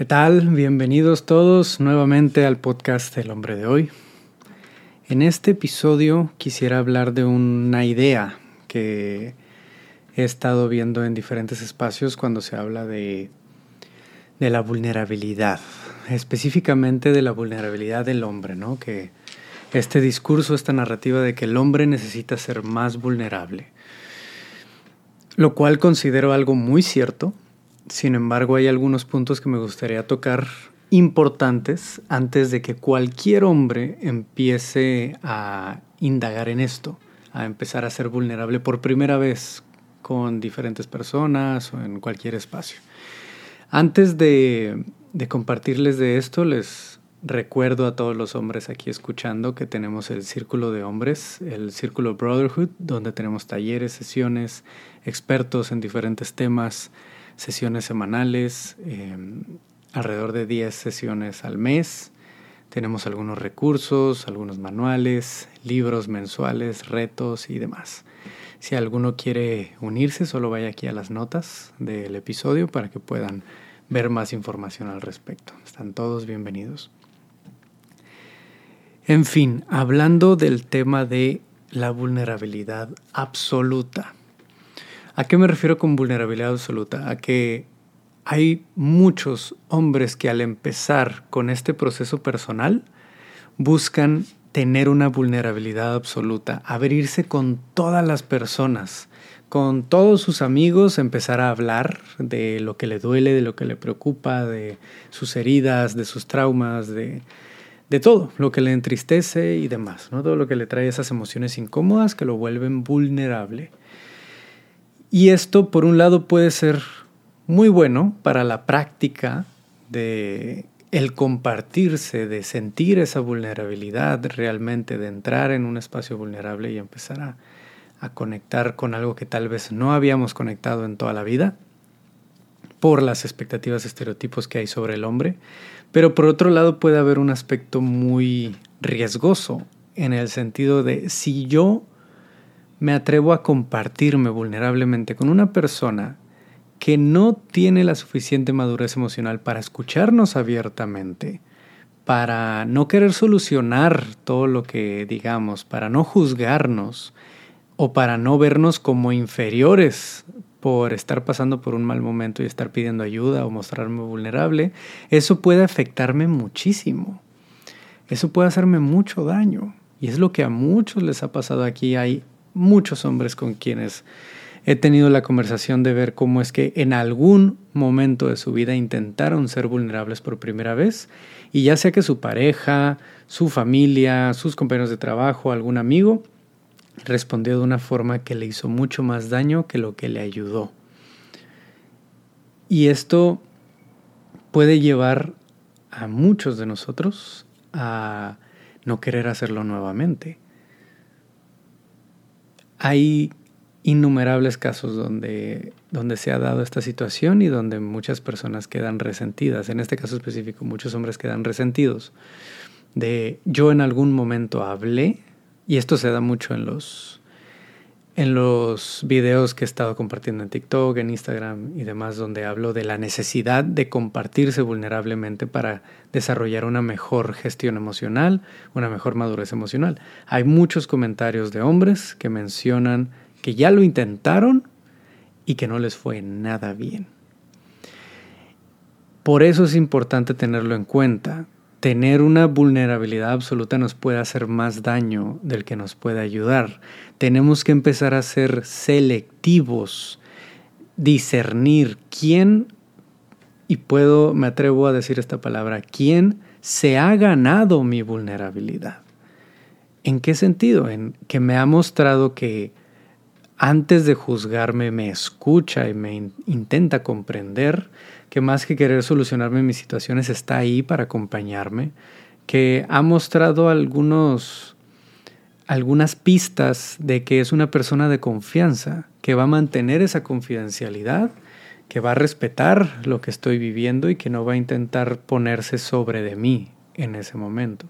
¿Qué tal? Bienvenidos todos nuevamente al podcast El hombre de hoy. En este episodio quisiera hablar de una idea que he estado viendo en diferentes espacios cuando se habla de, de la vulnerabilidad, específicamente de la vulnerabilidad del hombre, ¿no? Que este discurso, esta narrativa de que el hombre necesita ser más vulnerable, lo cual considero algo muy cierto, sin embargo, hay algunos puntos que me gustaría tocar importantes antes de que cualquier hombre empiece a indagar en esto, a empezar a ser vulnerable por primera vez con diferentes personas o en cualquier espacio. Antes de, compartirles de esto, les recuerdo a todos los hombres aquí escuchando que tenemos el Círculo de Hombres, el Círculo Brotherhood, donde tenemos talleres, sesiones, expertos en diferentes temas, sesiones semanales, em, alrededor de 10 sesiones al mes. Tenemos algunos recursos, algunos manuales, libros mensuales, retos y demás. Si alguno quiere unirse, solo vaya aquí a las notas del episodio para que puedan ver más información al respecto. Están todos bienvenidos. En fin, hablando del tema de la vulnerabilidad absoluta. ¿A qué me refiero con vulnerabilidad absoluta? A que hay muchos hombres que al empezar con este proceso personal buscan tener una vulnerabilidad absoluta, abrirse con todas las personas, con todos sus amigos, empezar a hablar de lo que le duele, de lo que le preocupa, de sus heridas, de sus traumas, de, de todo, lo que le entristece y demás, ¿no? todo lo que le trae esas emociones incómodas que lo vuelven vulnerable. Y esto, por un lado, puede ser muy bueno para la práctica de el compartirse, de sentir esa vulnerabilidad realmente, de entrar en un espacio vulnerable y empezar a, a conectar con algo que tal vez no habíamos conectado en toda la vida por las expectativas estereotipos que hay sobre el hombre, pero por otro lado puede haber un aspecto muy riesgoso en el sentido de si yo me atrevo a compartirme vulnerablemente con una persona que no tiene la suficiente madurez emocional para escucharnos abiertamente, para no querer solucionar todo lo que digamos, para no juzgarnos o para no vernos como inferiores por estar pasando por un mal momento y estar pidiendo ayuda o mostrarme vulnerable, eso puede afectarme muchísimo. Eso puede hacerme mucho daño. Y es lo que a muchos les ha pasado aquí. Muchos hombres con quienes he tenido la conversación de ver cómo es que en algún momento de su vida intentaron ser vulnerables por primera vez y ya sea que su pareja, su familia, sus compañeros de trabajo, algún amigo, respondió de una forma que le hizo mucho más daño que lo que le ayudó. Y esto puede llevar a muchos de nosotros a no querer hacerlo nuevamente hay innumerables casos donde, donde se ha dado esta situación y donde muchas personas quedan resentidas. En este caso específico, muchos hombres quedan resentidos de yo en algún momento hablé, y esto se da mucho en los, en los videos que he estado compartiendo en TikTok, en Instagram y demás, donde hablo de la necesidad de compartirse vulnerablemente para desarrollar una mejor gestión emocional, una mejor madurez emocional. Hay muchos comentarios de hombres que mencionan que ya lo intentaron y que no les fue nada bien. Por eso es importante tenerlo en cuenta tener una vulnerabilidad absoluta nos puede hacer más daño del que nos puede ayudar. Tenemos que empezar a ser selectivos, discernir quién, y puedo, me atrevo a decir esta palabra, quién se ha ganado mi vulnerabilidad. ¿En qué sentido? En que me ha mostrado que antes de juzgarme me escucha y me intenta comprender, que más que querer solucionarme mis situaciones está ahí para acompañarme, que ha mostrado algunos, algunas pistas de que es una persona de confianza, que va a mantener esa confidencialidad, que va a respetar lo que estoy viviendo y que no va a intentar ponerse sobre de mí en ese momento.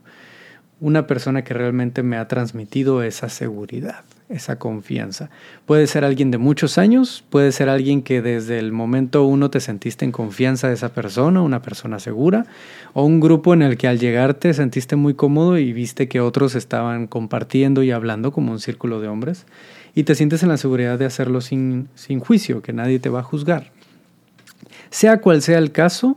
Una persona que realmente me ha transmitido esa seguridad. Esa confianza. Puede ser alguien de muchos años, puede ser alguien que desde el momento uno te sentiste en confianza de esa persona, una persona segura, o un grupo en el que al llegar te sentiste muy cómodo y viste que otros estaban compartiendo y hablando como un círculo de hombres, y te sientes en la seguridad de hacerlo sin, sin juicio, que nadie te va a juzgar. Sea cual sea el caso,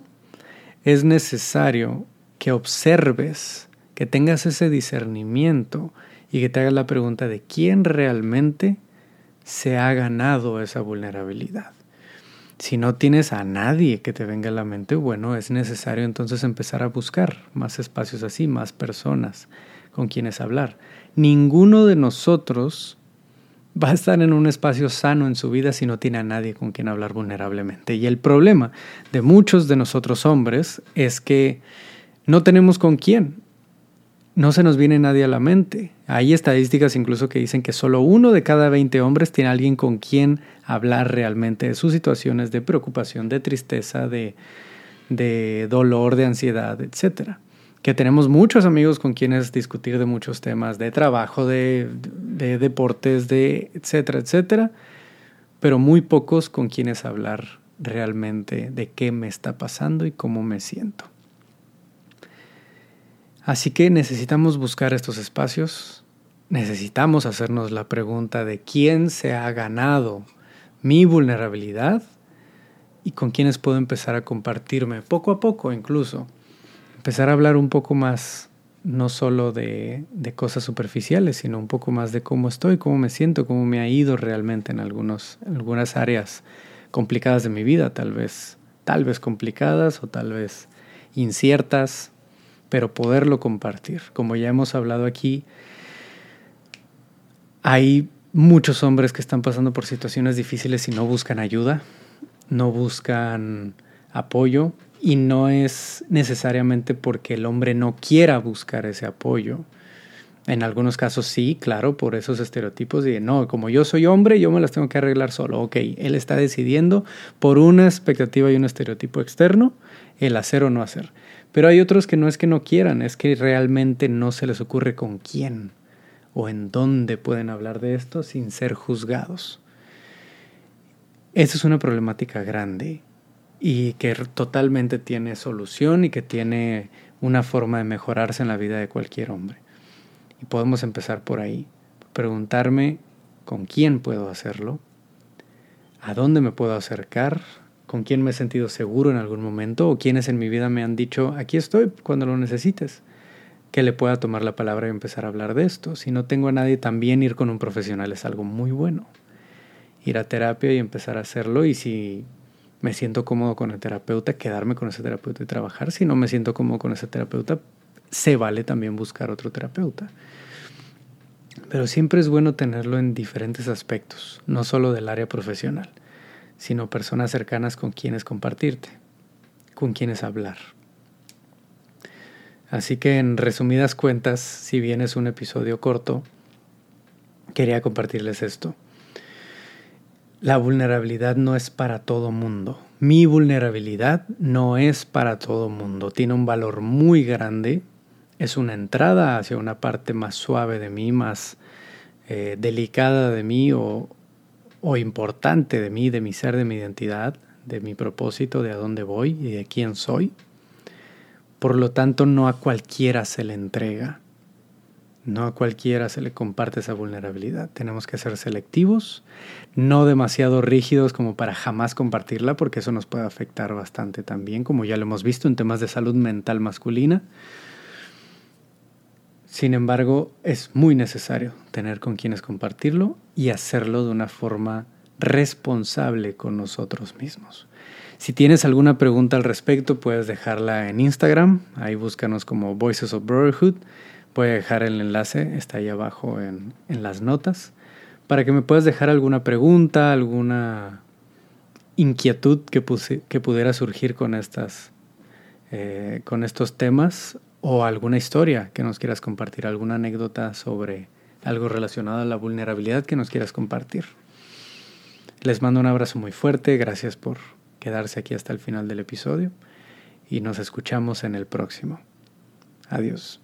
es necesario que observes, que tengas ese discernimiento y que te hagas la pregunta de quién realmente se ha ganado esa vulnerabilidad. Si no tienes a nadie que te venga a la mente, bueno, es necesario entonces empezar a buscar más espacios así, más personas con quienes hablar. Ninguno de nosotros va a estar en un espacio sano en su vida si no tiene a nadie con quien hablar vulnerablemente. Y el problema de muchos de nosotros hombres es que no tenemos con quién. No se nos viene nadie a la mente. Hay estadísticas incluso que dicen que solo uno de cada 20 hombres tiene alguien con quien hablar realmente de sus situaciones de preocupación, de tristeza, de, de dolor, de ansiedad, etcétera que tenemos muchos amigos con quienes discutir de muchos temas, de trabajo, de, deportes, de etcétera, etcétera, pero muy pocos con quienes hablar realmente de qué me está pasando y cómo me siento. Así que necesitamos buscar estos espacios, necesitamos hacernos la pregunta de quién se ha ganado mi vulnerabilidad y con quiénes puedo empezar a compartirme poco a poco incluso empezar a hablar un poco más, no solo de, cosas superficiales, sino un poco más de cómo estoy, cómo me siento, cómo me ha ido realmente en, algunos, algunas áreas complicadas de mi vida, tal vez, tal vez complicadas o tal vez inciertas, pero poderlo compartir. Como ya hemos hablado aquí, hay muchos hombres que están pasando por situaciones difíciles y no buscan ayuda, no buscan apoyo, y no es necesariamente porque el hombre no quiera buscar ese apoyo. En algunos casos sí, claro, por esos estereotipos de no, como yo soy hombre, yo me las tengo que arreglar solo. Ok, él está decidiendo por una expectativa y un estereotipo externo el hacer o no hacer. Pero hay otros que no es que no quieran, es que realmente no se les ocurre con quién o en dónde pueden hablar de esto sin ser juzgados. Esa es una problemática grande y que totalmente tiene solución y que tiene una forma de mejorarse en la vida de cualquier hombre. Podemos empezar por ahí, preguntarme con quién puedo hacerlo, a dónde me puedo acercar, con quién me he sentido seguro en algún momento o quiénes en mi vida me han dicho, aquí estoy cuando lo necesites, que le pueda tomar la palabra y empezar a hablar de esto. Si no tengo a nadie, también ir con un profesional es algo muy bueno. Ir a terapia y empezar a hacerlo y si me siento cómodo con el terapeuta, quedarme con ese terapeuta y trabajar. Si no me siento cómodo con ese terapeuta, se vale también buscar otro terapeuta. Pero siempre es bueno tenerlo en diferentes aspectos, no solo del área profesional, sino personas cercanas con quienes compartirte, con quienes hablar. Así que en resumidas cuentas, si bien es un episodio corto, quería compartirles esto. La vulnerabilidad no es para todo mundo. Mi vulnerabilidad no es para todo mundo. Tiene un valor muy grande. Es una entrada hacia una parte más suave de mí, más eh, delicada de mí o, o importante de mí, de mi ser, de mi identidad, de mi propósito, de a dónde voy y de quién soy. Por lo tanto, no a cualquiera se le entrega. No a cualquiera se le comparte esa vulnerabilidad. Tenemos que ser selectivos, no demasiado rígidos como para jamás compartirla, porque eso nos puede afectar bastante también, como ya lo hemos visto en temas de salud mental masculina. Sin embargo, es muy necesario tener con quienes compartirlo y hacerlo de una forma responsable con nosotros mismos. Si tienes alguna pregunta al respecto, puedes dejarla en Instagram. Ahí búscanos como Voices of Brotherhood. Voy a dejar el enlace, está ahí abajo en, las notas, para que me puedas dejar alguna pregunta, alguna inquietud que, que pudiera surgir con, estas, eh, con estos temas o alguna historia que nos quieras compartir, alguna anécdota sobre algo relacionado a la vulnerabilidad que nos quieras compartir. Les mando un abrazo muy fuerte, gracias por quedarse aquí hasta el final del episodio y nos escuchamos en el próximo. Adiós.